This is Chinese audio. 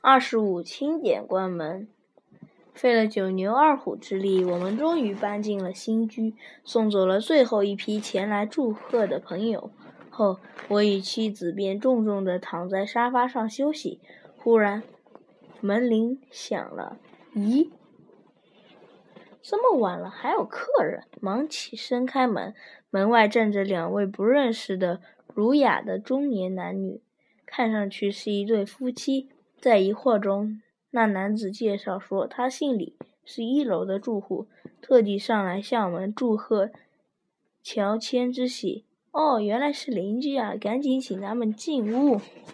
二十五清点关门。费了九牛二虎之力，我们终于搬进了新居，送走了最后一批前来祝贺的朋友后，我与妻子便重重地躺在沙发上休息。忽然，门铃响了。咦，这么晚了还有客人？忙起身开门，门外站着两位不认识的儒雅的中年男女，看上去是一对夫妻。在疑惑中。那男子介绍说，他姓李，是一楼的住户，特地上来向我们祝贺乔迁之喜。哦，原来是邻居啊！赶紧请他们进屋。